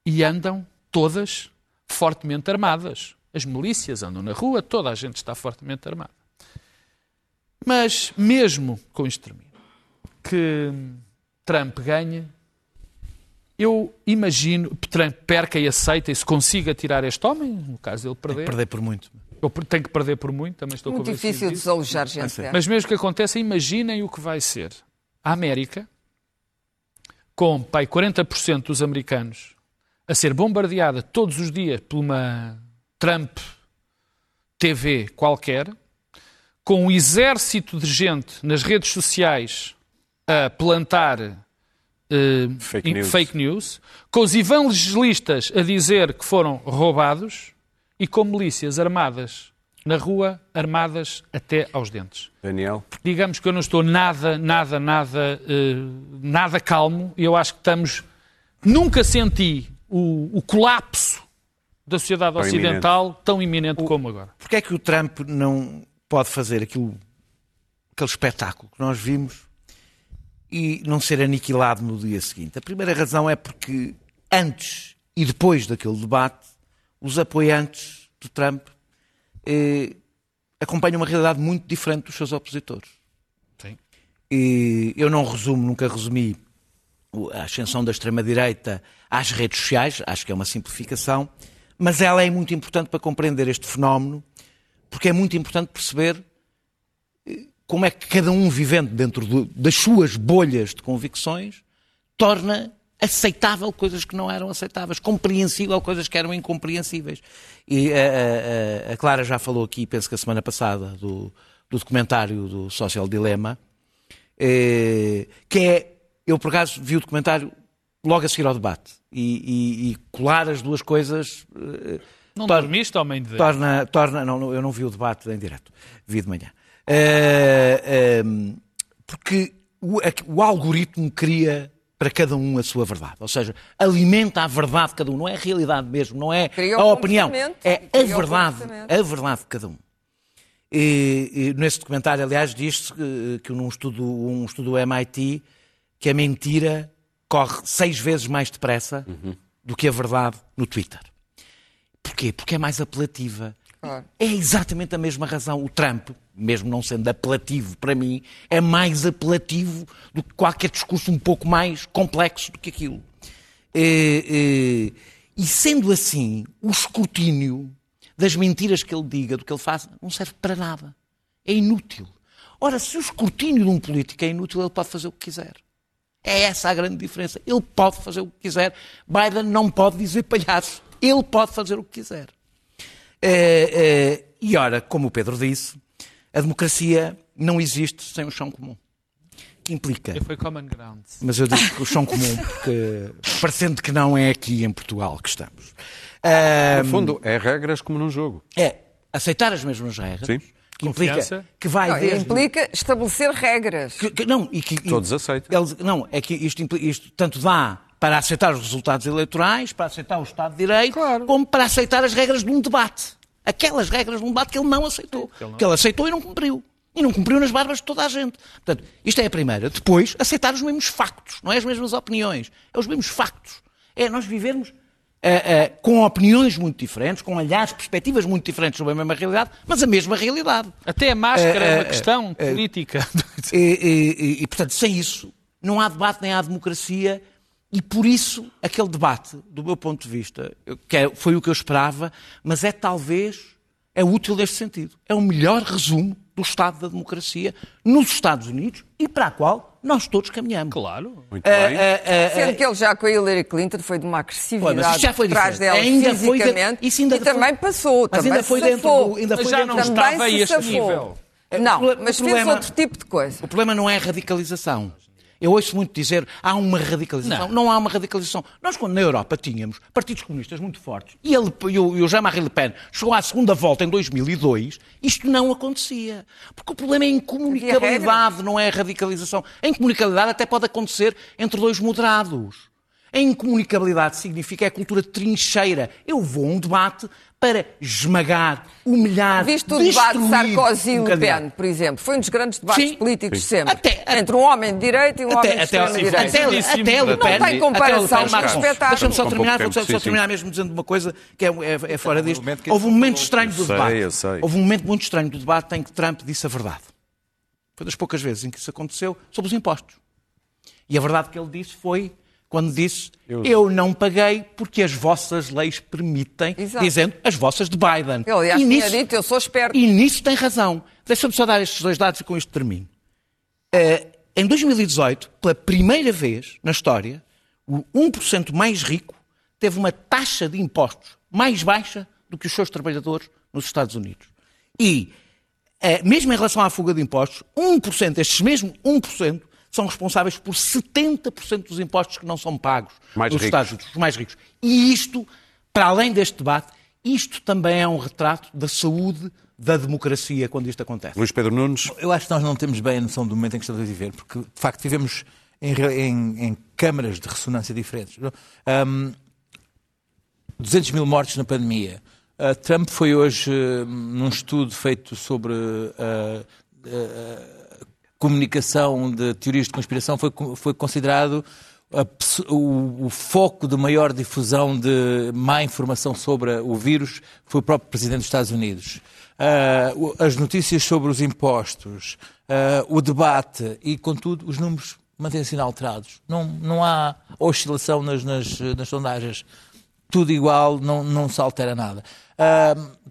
e andam todas fortemente armadas. As milícias andam na rua, toda a gente está fortemente armada. Mas mesmo com isto termino, que Trump ganhe, eu imagino, Trump perca e aceita e se consiga tirar este homem, no caso dele perder, Perder por muito. eu tenho que perder por muito, também estou Muito convencido difícil disso. desalojar gente. é. Mas mesmo que aconteça, imaginem o que vai ser. A América, com pai, 40% dos americanos a ser bombardeada todos os dias por uma Trump TV qualquer, com um exército de gente nas redes sociais a plantar eh, Fake news. fake news, com os evangelistas a dizer que foram roubados e com milícias armadas na rua, armadas até aos dentes. Daniel. Digamos que eu não estou nada, nada, nada, eh, nada calmo e eu acho que estamos. Nunca senti o, o colapso da sociedade Tão ocidental tão iminente como agora. Porquê é que o Trump não pode fazer aquilo, aquele espetáculo que nós vimos e não ser aniquilado no dia seguinte? A primeira razão é porque antes e depois daquele debate, os apoiantes do Trump eh, acompanham uma realidade muito diferente dos seus opositores. Sim. E eu não resumo, nunca resumi a ascensão da extrema-direita às redes sociais, acho que é uma simplificação, mas ela é muito importante para compreender este fenómeno, porque é muito importante perceber eh, como é que cada um vivendo dentro do- das suas bolhas de convicções torna aceitável coisas que não eram aceitáveis, compreensível coisas que eram incompreensíveis. E a, a- a- a Clara já falou aqui, penso que a semana passada, do, do documentário do Social Dilemma, eh, que é, eu por acaso vi o documentário logo a seguir ao debate, e, e- e colar as duas coisas eh, Não torna- dormiste, homem de Deus? torna, torna não, eu não vi o debate em direto, vi de manhã. Eh, porque o, o algoritmo cria para cada um a sua verdade, ou seja, alimenta a verdade de cada um, não é a realidade mesmo, não é Cria o a opinião, é a verdade, a verdade de cada um. E, e nesse documentário, aliás, diz-se que, que num estudo, um estudo do MIT que a mentira corre seis vezes mais depressa do que a verdade no Twitter. Porquê? Porque é mais apelativa. É exatamente a mesma razão. O Trump, mesmo não sendo apelativo para mim, é mais apelativo do que qualquer discurso um pouco mais complexo do que aquilo. Eh, eh, E sendo assim, o escrutínio das mentiras que ele diga, do que ele faz, não serve para nada. É inútil. Ora, se o escrutínio de um político é inútil, ele pode fazer o que quiser. É essa a grande diferença. Ele pode fazer o que quiser. Biden não pode dizer palhaço. Ele pode fazer o que quiser. Eh, eh, e ora, como o Pedro disse, a democracia não existe sem o chão comum. Que implica. Foi common ground. Mas eu digo que o chão comum, porque parecendo que não é aqui em Portugal que estamos. Ah, No fundo, é regras como num jogo. é aceitar as mesmas regras, Sim. que implica Confiança. que vai Não, desde... implica estabelecer regras. Que- que- não, e que, Todos aceitam. não, é que isto, isto tanto dá para aceitar os resultados eleitorais, para aceitar o Estado de Direito, Claro. como para aceitar as regras de um debate. Aquelas regras de um debate que ele não aceitou. Que ele, aceitou e não cumpriu. E não cumpriu nas barbas de toda a gente. Portanto, isto é a primeira. Depois, aceitar os mesmos factos, não é as mesmas opiniões. É os mesmos factos. É nós vivermos ah, ah, com opiniões muito diferentes, com, aliás, perspectivas muito diferentes sobre a mesma realidade, mas a mesma realidade. Até a máscara é Eh, uma questão política. E, e- e- e, portanto, sem isso, não há debate nem há democracia. E por isso, aquele debate, do meu ponto de vista, que é- foi o que eu esperava, mas é talvez, é útil neste sentido. É o melhor resumo do Estado da democracia nos Estados Unidos e para a qual nós todos caminhamos. Claro. Muito bem. Sendo que ele já com a Hillary Clinton foi de uma agressividade já foi por trás diferente. dela Ainda foi de- fisicamente ainda e foi- também passou. Mas também ainda foi se dentro safou. do- ainda Mas foi já dentro não estava a este safou. nível. Não, mas o fez problema- outro tipo de coisa. O problema não é a radicalização. Eu ouço muito dizer há uma radicalização. Não, há uma radicalização. Nós, quando na Europa tínhamos partidos comunistas muito fortes e, ele, e o, e o Jean-Marie Le Pen chegou à segunda volta em 2002, isto não acontecia. Porque o problema é a incomunicabilidade, não é a radicalização. A incomunicabilidade até pode acontecer entre dois moderados. A incomunicabilidade significa é a cultura de trincheira. Eu vou a um debate para esmagar, humilhar, Viste o debate destruir Sarkozy e um Le. Pen, por exemplo. Foi um dos grandes debates Sim. políticos de sempre. Até- Entre um homem de direita e um homem de Até, até, extrema-direita. até, até, até Le Não Pen, tem comparação, até mas espetáculo. Deixa-me só terminar, vou só, sim, terminar mesmo dizendo uma coisa que é, é- é fora disto. momento que Houve um momento estranho do Eu sei, debate. eu sei. Houve um momento muito estranho do debate em que Trump disse a verdade. Foi das poucas vezes em que isso aconteceu sobre os impostos. E a verdade que ele disse foi quando disse eu, não paguei porque as vossas leis permitem, Exato. dizendo as vossas de Biden. Ele, aliás, e, nisso, dito, eu sou esperto. e nisso tem razão. Deixa-me só dar estes dois dados e com isto termino. Eh, em 2018, pela primeira vez na história, o 1% mais rico teve uma taxa de impostos mais baixa do que os seus trabalhadores nos Estados Unidos. E, eh, mesmo em relação à fuga de impostos, 1%, estes mesmos 1%, são responsáveis por 70% dos impostos que não são pagos Mais nos ricos. Estados Unidos, os mais ricos. E isto, para além deste debate, isto também é um retrato da saúde da democracia quando isto acontece. Luís Pedro Nunes, Eu acho que nós não temos bem a noção do momento em que estamos a viver, porque de facto vivemos em, em- em câmaras de ressonância diferentes. Hum, 200 mil mortes na pandemia. Uh, Trump foi hoje, uh, num estudo feito sobre uh, uh, comunicação de teorias de conspiração, foi, foi considerado a o, o foco de maior difusão de má informação sobre o vírus foi o próprio Presidente dos Estados Unidos. O- as notícias sobre os impostos, ah, o debate e, contudo, os números mantêm-se inalterados. Não, não há oscilação nas, nas, nas sondagens tudo igual, não, não se altera nada.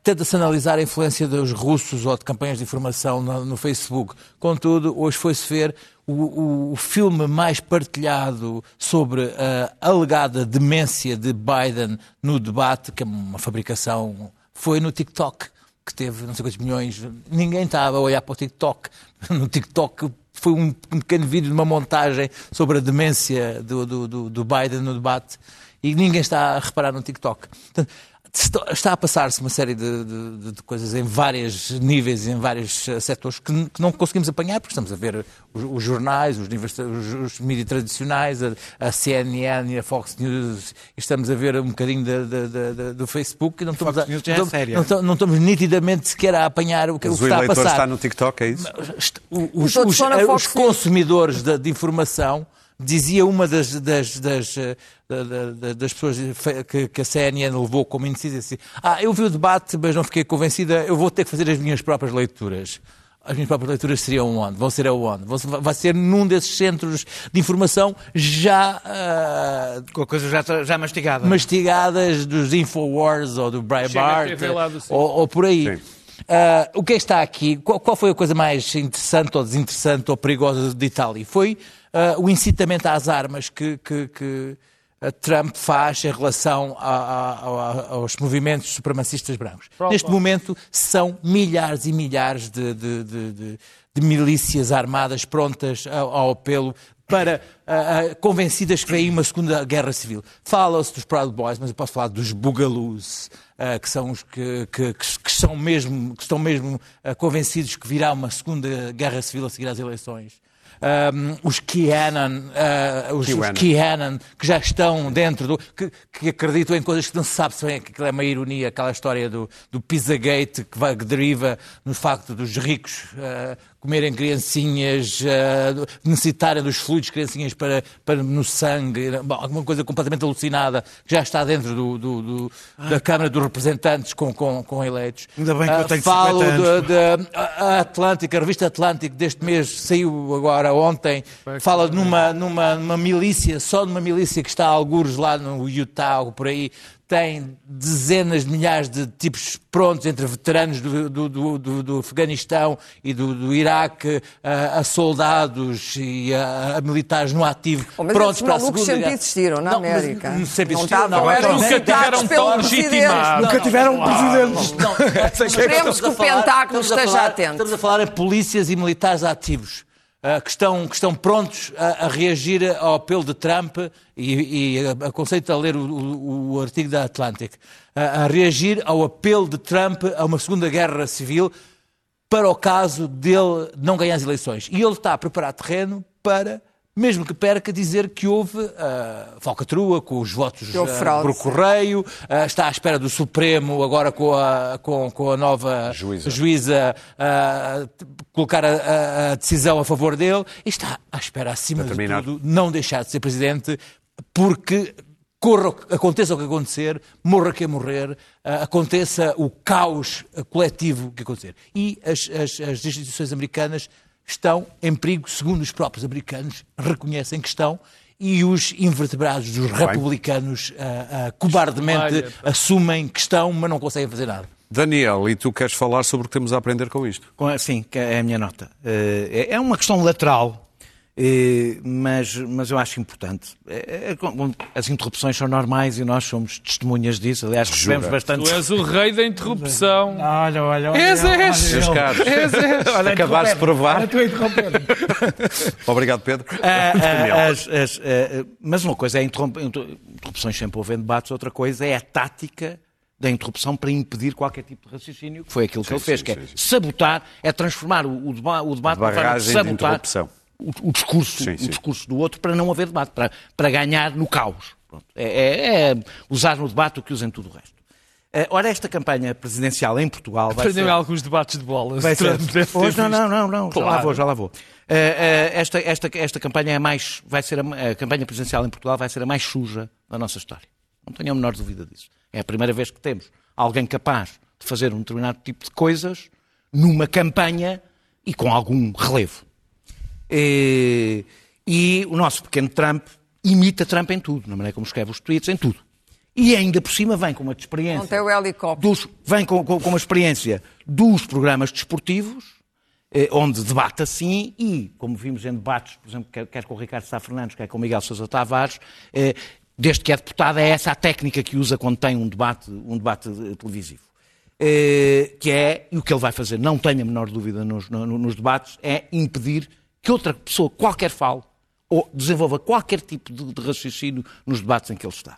Tenta-se analisar a influência dos russos ou de campanhas de informação no, no Facebook. Contudo, hoje foi-se ver o, o- o filme mais partilhado sobre a alegada demência de Biden no debate, que é uma fabricação, foi no TikTok, que teve não sei quantos milhões. Ninguém estava a olhar para o TikTok. No TikTok foi um, pequeno vídeo de uma montagem sobre a demência do, do, do- do Biden no debate e ninguém está a reparar no TikTok. Portanto, está- a passar-se uma série de, de- de coisas em vários níveis, em vários eh, setores que, que não conseguimos apanhar, porque estamos a ver os, os jornais, os, os, os mídias tradicionais, a, a CNN e a Fox News, e estamos a ver um bocadinho da- do Facebook e não estamos, a, é não, estamos- séria. não estamos- não estamos nitidamente sequer a apanhar o que, o que o está a eleitor passar está no TikTok, é isso? os, os- eh, consumidores de, de informação, dizia uma das, das, das, eh, da- da- da- das pessoas que, que a CNN levou como índice, disse assim, ah, eu vi o debate, mas não fiquei convencida, eu vou ter que fazer as minhas próprias leituras. As minhas próprias leituras seriam onde? Vão ser aonde? Vão Vai ser num desses centros de informação já ah, Com a coisa já, já mastigada. mastigadas dos Infowars ou do Breitbart ou, ou por aí. Sim. Ah, o que é que está aqui? Qual, qual foi a coisa mais interessante ou desinteressante ou perigosa de Itália? Foi ah, o incitamento às armas que, que- que, ah, Trump faz em relação a- a- a- aos movimentos supremacistas brancos. Neste momento são milhares e milhares de, de- de- de- milícias armadas prontas ao, apelo para ah, ah, convencidas que vem uma segunda guerra civil. Fala-se dos Proud Boys, mas eu posso falar dos Bugaloos, ah, que são os que, que- que- que são mesmo, que estão mesmo convencidos que virá uma segunda guerra civil a seguir às eleições. Um, os Keanan, ah, os. Keanan, que já estão dentro do. que, que acreditam em coisas que não se sabe se bem, que aquilo é uma ironia, aquela história do, do Pizzagate que, vai, que deriva no facto dos ricos ah, comerem criancinhas, ah, necessitarem dos fluidos criancinhas para, para no sangue, bom, alguma coisa completamente alucinada que já está dentro do, do- do- da Câmara dos Representantes com, com, com eleitos. Ainda bem que eu Ah, tenho Falo 50 anos. de- de- a a Atlântica, a revista Atlântico deste mês saiu agora ontem, fala numa, numa, numa milícia, só numa milícia que está a algures lá no Utah ou por aí, tem dezenas de milhares de tipos prontos entre veteranos do, do, do, do Afeganistão e do, Iraque, a, a, soldados e a, a, militares no ativo oh, mas prontos para a Segunda sempre Guerra. existiram na não, América. Mas, sempre não existiram. Não, não, eram nunca tiveram tão legitimados. Nunca tiveram um presidente. Esperemos que o Pentáculo esteja atento. Estamos a falar de polícias e militares ativos. Uh, que, estão, que estão prontos a, a, reagir ao apelo de Trump, e, e aconselho a ler o, o, o, artigo da Atlantic, uh, a reagir ao apelo de Trump a uma segunda guerra civil para o caso dele não ganhar as eleições. E ele está a preparar terreno para mesmo que perca, dizer que houve uh, falcatrua com os votos uh, por correio, uh, está à espera do Supremo, agora com a, com, com a nova juíza, juíza colocar a, a, decisão a favor dele, e está à espera, acima de tudo, não deixar de ser presidente, porque corra, aconteça o que acontecer, morra quem morrer, aconteça o caos coletivo que acontecer. E as, as, as instituições americanas estão em perigo, segundo os próprios americanos reconhecem que estão, e os invertebrados dos republicanos uh, uh, cobardemente assumem que estão, mas não conseguem fazer nada. Daniel, e tu queres falar sobre o que temos a aprender com isto? Sim, é a minha nota. Uh, é uma questão lateral eh, mas, mas eu acho importante. Eh, eh, as interrupções são normais e nós somos testemunhas disso. Aliás, recebemos bastante. Tu és o rei da interrupção. Olha, olha, olha. És, és. Meus caros, olha, acabaste de provar. Obrigado, Pedro. Ah, ah, as, as, ah, mas uma coisa é interrupções sempre houve debates, outra coisa é a tática da interrupção para impedir qualquer tipo de raciocínio, que foi aquilo que sim, ele fez, sim, que é sim, sabotar, é transformar o, o, debate, o debate de sabotar. De o, o discurso, sim, sim. o discurso do outro para não haver debate, para, para ganhar no caos. É, é, é, usar no debate o que usam tudo o resto. Uh, ora, esta campanha presidencial em Portugal vai Aprendeu ser... alguns debates de bolas. Vai ser... Hoje, não, não, não, não. Claro. já lá vou, já lá vou. Uh, uh, esta, esta, esta campanha é mais, vai ser a, a, campanha presidencial em Portugal vai ser a mais suja da nossa história. Não tenho a menor dúvida disso. É a primeira vez que temos alguém capaz de fazer um determinado tipo de coisas numa campanha e com algum relevo. E, e o nosso pequeno Trump imita Trump em tudo, na maneira como escreve os tweets, em tudo. E ainda por cima vem com uma experiência. O helicóptero. Dos, vem com, com, com, uma experiência dos programas desportivos, eh, onde debate assim, e, como vimos em debates, por exemplo, quer, quer com o Ricardo Sá Fernandes, quer com o Miguel Sousa Tavares, eh, desde que é deputado, é essa a técnica que usa quando tem um debate, um debate eh, televisivo. Eh, que é, e o que ele vai fazer, não tenho a menor dúvida nos, nos debates, é impedir que outra pessoa qualquer fale ou desenvolva qualquer tipo de, de raciocínio nos debates em que ele está.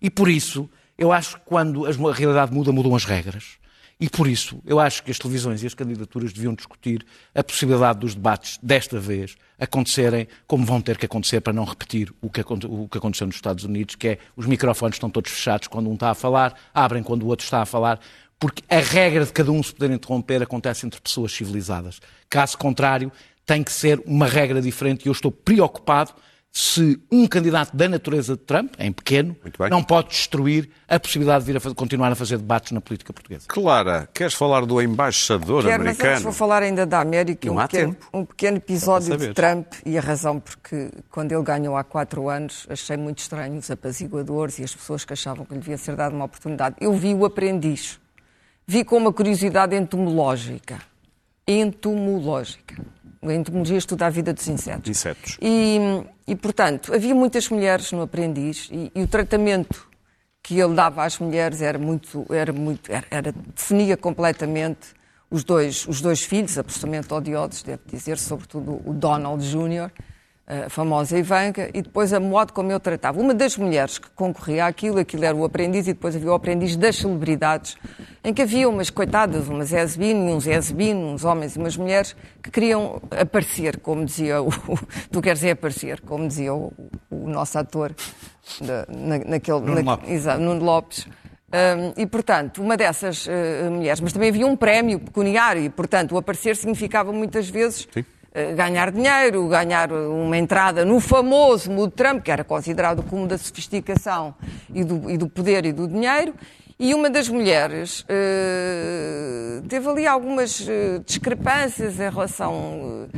E por isso, eu acho que quando a realidade muda, mudam as regras. E por isso, eu acho que as televisões e as candidaturas deviam discutir a possibilidade dos debates, desta vez, acontecerem como vão ter que acontecer para não repetir o que, aconteceu nos Estados Unidos, que é os microfones estão todos fechados quando um está a falar, abrem quando o outro está a falar, porque a regra de cada um se poder interromper acontece entre pessoas civilizadas. Caso contrário, tem que ser uma regra diferente e eu estou preocupado se um candidato da natureza de Trump, em pequeno, não pode destruir a possibilidade de vir a fazer, continuar a fazer debates na política portuguesa. Clara, queres falar do embaixador Quero, americano? Mas vou falar ainda da América, um pequeno, um pequeno, episódio de Trump e a razão porque quando ele ganhou há quatro anos achei muito estranho os apaziguadores e as pessoas que achavam que lhe devia ser dada uma oportunidade. Eu vi o aprendiz, vi com uma curiosidade entomológica, entomológica a entomologia estuda a vida dos insetos. Insetos. E, e portanto, havia muitas mulheres no aprendiz e, e, o tratamento que ele dava às mulheres era muito, era muito, era, era definia completamente os dois, os dois filhos, absolutamente odiosos, devo dizer, sobretudo o Donald Jr., a famosa Ivanka, e depois a modo como eu tratava. Uma das mulheres que concorria àquilo, aquilo era o aprendiz, e depois havia o aprendiz das celebridades, em que havia umas coitadas, umas Ezbin, uns Ezbin, uns homens e umas mulheres, que queriam aparecer, como dizia o. tu queres é aparecer, como dizia o, o nosso ator, na, naquele. Nuno na, Lopes. Exato, Nuno Lopes. Um, e, portanto, uma dessas uh, mulheres, mas também havia um prémio pecuniário, e, portanto, o aparecer significava muitas vezes Sim ganhar dinheiro, ganhar uma entrada no famoso mundo Trump, que era considerado o cúmulo da sofisticação e do, e do poder e do dinheiro. E uma das mulheres uh, teve ali algumas uh, discrepâncias em relação uh,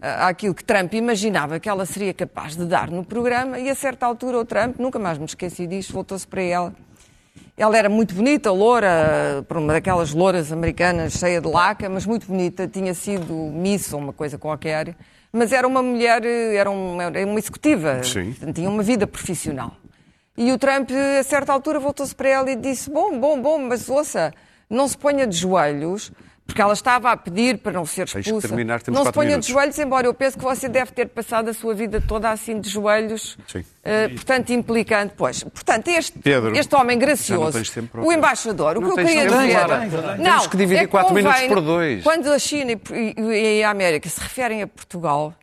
àquilo que Trump imaginava que ela seria capaz de dar no programa, e a certa altura o Trump, nunca mais me esqueci disto, voltou-se para ela Ela era muito bonita, loura, por uma daquelas louras americanas cheia de laca, mas muito bonita. Tinha sido Miss ou uma coisa qualquer. Mas era uma mulher, era uma, era uma executiva. Sim. Tinha uma vida profissional. E o Trump, a certa altura, voltou-se para ela e disse: Bom, bom, bom, mas ouça, não se ponha de joelhos, porque ela estava a pedir para não ser de expulsa. terminar, temos não se ponha minutos. de joelhos, embora eu penso que você deve ter passado a sua vida toda assim de joelhos, Sim. eh, portanto, implicante. Pois, portanto, este, Pedro, este homem gracioso, o embaixador, Não o que eu queria tempo dizer. para- Não, Temos que dividir é quatro convém, minutos por dois. Quando a China e a América se referem a Portugal,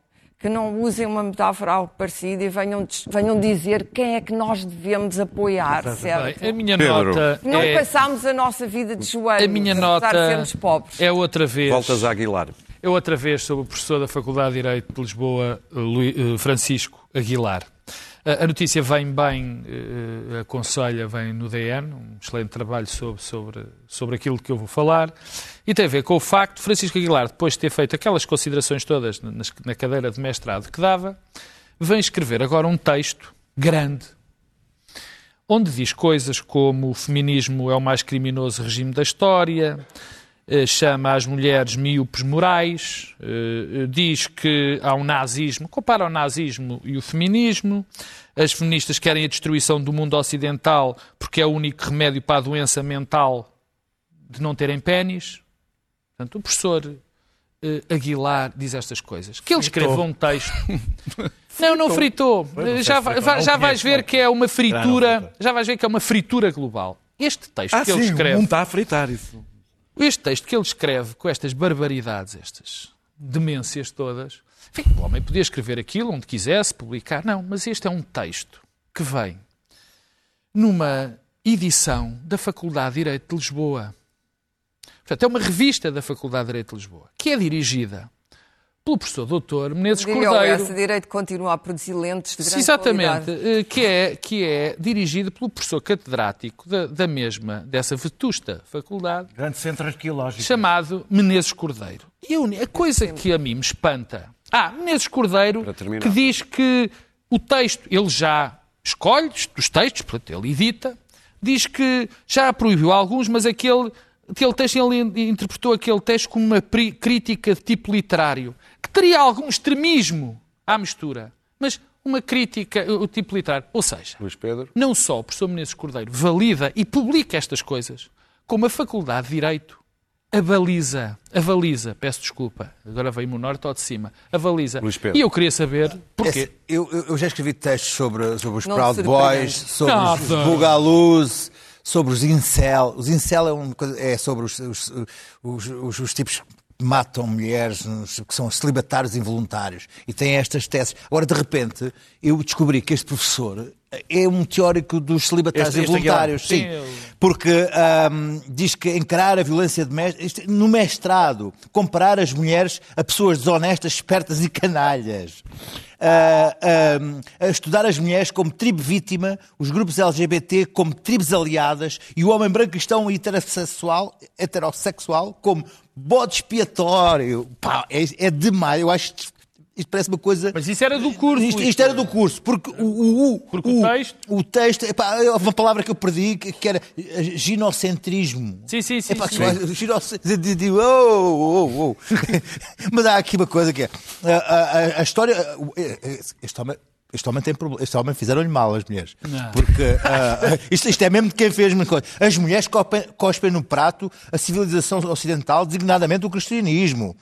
que não usem uma metáfora algo parecida e venham, venham dizer quem é que nós devemos apoiar, certo? A minha Pedro. nota Não é, passámos a nossa vida de joelhos, a minha apesar nota de sermos pobres. é outra vez. Voltas a Aguilar. É outra vez sobre o professor da Faculdade de Direito de Lisboa, eh, Francisco Aguilar. A a notícia vem bem, eh, aconselha, vem no DN, um excelente trabalho sobre, sobre, sobre aquilo que eu vou falar, e tem a ver com o facto de Francisco Aguilar, depois de ter feito aquelas considerações todas nas- na cadeira de mestrado que dava, vem escrever agora um texto grande, onde diz coisas como o feminismo é o mais criminoso regime da história, eh, chama as mulheres míopes morais, eh, eh, diz que há um nazismo, compara o nazismo e o feminismo, as feministas querem a destruição do mundo ocidental porque é o único remédio para a doença mental de não terem pênis. Portanto, o professor eh, Aguilar diz estas coisas. Que ele escreva um texto. Não, não fritou. Já, fritou, não já vais ver não. que é uma não fritura. Já vais ver que é uma fritura global. Este texto Ah, que ele sim, escreve. o mundo está a fritar isso. Este texto que ele escreve com estas barbaridades, estas demências todas, enfim, o homem podia escrever aquilo onde quisesse, publicar, não, mas este é um texto que vem numa edição da Faculdade de Direito de Lisboa. Portanto, é uma revista da Faculdade de Direito de Lisboa, que é dirigida pelo professor doutor Menezes Diria Cordeiro. esse direito continua a produzir lentes de grande Exatamente, qualidade. eh, que é, que é dirigido pelo professor catedrático da, da mesma, dessa vetusta faculdade, Grande centro arqueológico. chamado Menezes Cordeiro. E a, coisa que a mim me espanta. Ah, Menezes Cordeiro, que diz que o texto, ele já escolhe os textos, portanto, ele edita, diz que já proibiu alguns, mas aquele, aquele texto, ele interpretou aquele texto como uma crítica de tipo literário, que teria algum extremismo à mistura, mas uma crítica, o tipo literário. Ou seja, Luís Pedro. não só o professor Menezes Cordeiro valida e publica estas coisas, como a Faculdade de Direito avaliza, avaliza, peço desculpa, agora veio-me o norte ou de cima, avaliza. Luís Pedro. E eu queria saber porquê. Esse- eu, eu- já escrevi textos sobre, sobre os Não Proud Boys, sobre os Nada. Sobre os Incel. Os Incel é, é sobre os, os, os, os- os tipos matam mulheres, que são celibatários involuntários. E têm estas teses. Agora, de repente, eu descobri que este professor é um teórico dos celibatários Este- este involuntários. Aguilar. Sim. Sim, Porque ahm, diz que encarar a violência doméstica, isto- no mestrado, comparar as mulheres a pessoas desonestas, espertas e canalhas. Ahm, a estudar as mulheres como tribo vítima, os grupos LGBT como tribos aliadas e o homem branco cristão heterossexual, heterossexual como bode expiatório. Pá, é, é demais. Eu acho isto parece uma coisa. Mas isso era do curso. Isto, isto era do curso, porque o, o, o, Porque o texto- o texto, epá, houve uma palavra que eu perdi que, era eh, ginocentrismo. Sim, sim, sim, Epá, sim. que eu- ginoce- de- de- de- oh, oh, oh. Mas há aqui uma coisa que é a, a- a- história. eh, Este homem. Este homem tem problema. Este homem fizeram-lhe mal as mulheres. Não. Porque ah, isto, isto é mesmo de quem fez uma coisa. As mulheres cospem, cospem no prato a civilização ocidental, designadamente o cristianismo.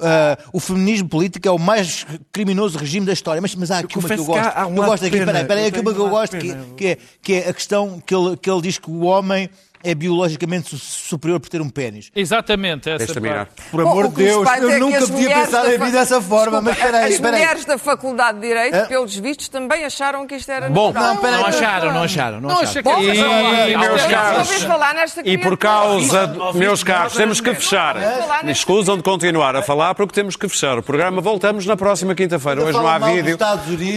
Ah, o feminismo político é o mais criminoso regime da história. Mas, mas há aqui uma que eu que gosto. há- um eu gosto aqui, peraí, peraí, aqui uma que eu gosto, que, que é, que é a questão que ele, que ele diz que o homem é biologicamente su- superior por ter um pênis. Exatamente, essa de terminar. parte. Por amor o de que me Deus, eu é nunca podia pensar da em mim dessa forma, mas peraí, As peraí. mulheres da Faculdade de Direito, Hã? pelos vistos, também acharam que isto era Bom, natural. não, peraí, Não acharam, não acharam. Não Não, acharam. acha que Bom, é- mas vamos lá. E, Isto meus é caros, E por causa, de, meus caros, temos que fechar. Me escusam de continuar a falar porque temos que fechar o programa. Voltamos na próxima quinta-feira. Hoje não há vídeo.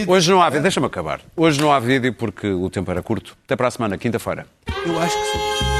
Hoje não há vídeo. Deixa-me acabar. Hoje não há vídeo porque o tempo era curto. Até para a semana, quinta-feira. Eu acho que sim.